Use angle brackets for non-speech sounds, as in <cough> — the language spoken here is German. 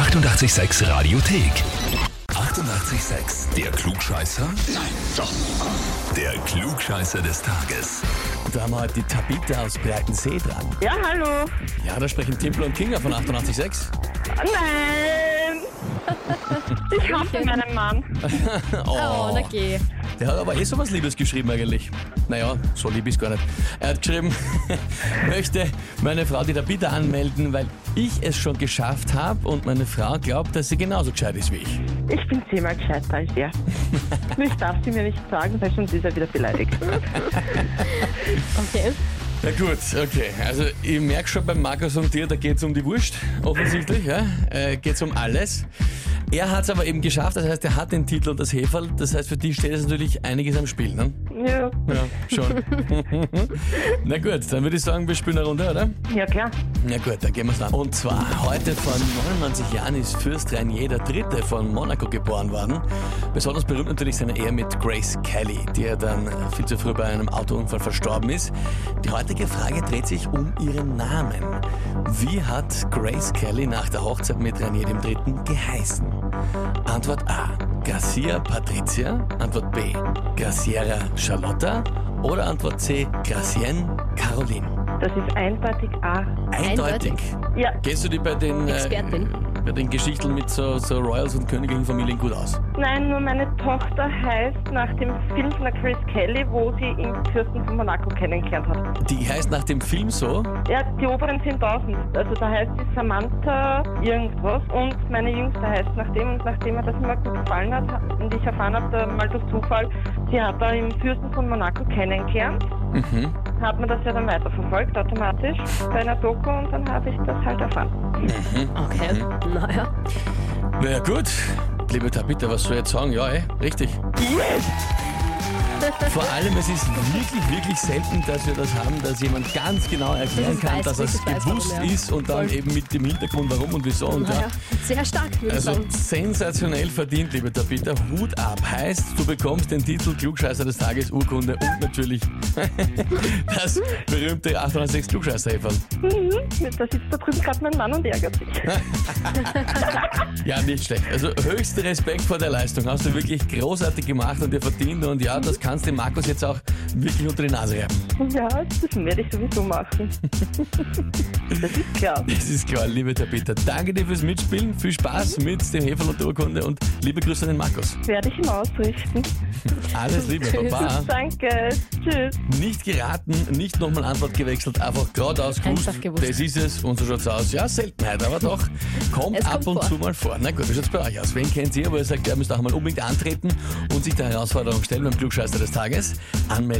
886 Radiothek. 88,6. Der Klugscheißer? Nein, doch. Der Klugscheißer des Tages. Da haben wir heute die Tabita aus Breitensee dran. Ja, hallo. Ja, da sprechen Timpel und Kinga von 88.6. Nein! Ich hasse meinen Mann. <laughs> Oh, na geh. Der hat aber eh so was Liebes geschrieben eigentlich. Naja, so lieb ist gar nicht. Er hat geschrieben, <laughs> möchte meine Frau die Tabita anmelden, weil ich es schon geschafft habe und meine Frau glaubt, dass sie genauso gescheit ist wie ich. Ich bin zehnmal gescheiter als er. <laughs> Ich darf sie mir nicht sagen, weil sonst ist er wieder beleidigt. Okay. Na gut, okay. Also ich merke schon beim Markus und dir, da geht es um die Wurst, offensichtlich. Ja? Äh, geht es um alles. Er hat es aber eben geschafft, das heißt, er hat den Titel und das Heferl. Das heißt, für die steht es natürlich einiges am Spiel. Ne? Ja, Ja, schon. <laughs> Na gut, dann würde ich sagen, wir spielen eine Runde, oder? ja klar. Na gut, dann gehen wir's an. Und zwar, heute vor 99 Jahren ist Fürst Rainier III. von Monaco geboren worden. Besonders berühmt natürlich seine Ehe mit Grace Kelly, die ja dann viel zu früh bei einem Autounfall verstorben ist. Die heutige Frage dreht sich um ihren Namen. Wie hat Grace Kelly nach der Hochzeit mit Rainier III. geheißen? Antwort A. Garcia Patricia. Antwort B. Graciera Charlotta. Oder Antwort C. Gracienne Caroline. Das ist eindeutig A. Eindeutig. Eindeutig. Ja, Kennst du dich bei den, äh, Expertin. Bei den Geschichten mit so, so Royals und königlichen Familien gut aus? nein, nur meine Tochter heißt nach dem Film von der Chris Kelly, wo sie ihn Fürsten von Monaco kennengelernt hat. Die heißt nach dem Film so. Ja, die oberen 10.000. Also da heißt sie Samantha irgendwas und meine Jüngste heißt nach dem und nachdem mir das immer gut gefallen hat und ich erfahren habe, mal durch Zufall, sie hat da im Fürsten von Monaco kennengelernt, Mhm. Hat man das ja dann weiterverfolgt automatisch bei einer Doku und dann habe ich das halt erfahren. Okay. Naja. Na ja, gut. Liebe Tabitha, was soll ich jetzt sagen? Ja, eh, richtig. Vor allem, es ist wirklich, wirklich selten, dass wir das haben, dass jemand ganz genau erklären es kann, weiß, dass er es weiß, gewusst warum, ja. ist und dann Voll. eben mit dem Hintergrund, warum und wieso. Und ja, Sehr stark, würde ich Also sagen. sensationell verdient, liebe Tabitha. Hut ab. Heißt, du bekommst den Titel Klugscheißer des Tages, Urkunde und natürlich <laughs> das berühmte 806 klugscheißer -Häferl. Mhm, da sitzt da drüben gerade mein Mann und ärgert sich. <laughs> Ja, nicht schlecht. Also höchster Respekt vor der Leistung. Hast du wirklich großartig gemacht und dir verdient. Und ja, das kannst dem Markus jetzt auch wirklich unter die Nase reiben. Ja, das werde ich sowieso machen. <laughs> Das ist klar. Das ist klar, liebe Tabitha. Danke dir fürs Mitspielen. Viel Spaß mit dem Heferl und Urkunde und liebe Grüße an den Markus. Werde ich ihm ausrichten. <laughs> Alles Liebe. Baba. Danke. Tschüss. Nicht geraten, nicht nochmal Antwort gewechselt, einfach geradeaus gewusst, Einfach gewusst. das ist es und so schaut's aus. Ja, Seltenheit, aber doch, kommt Es ab kommt und vor. zu mal vor. Na gut, wie schaut's bei euch aus? Wen kennt ihr, wo ihr sagt, ihr müsst auch mal unbedingt antreten und sich der Herausforderung stellen beim Klugscheißer des Tages? Anmelden,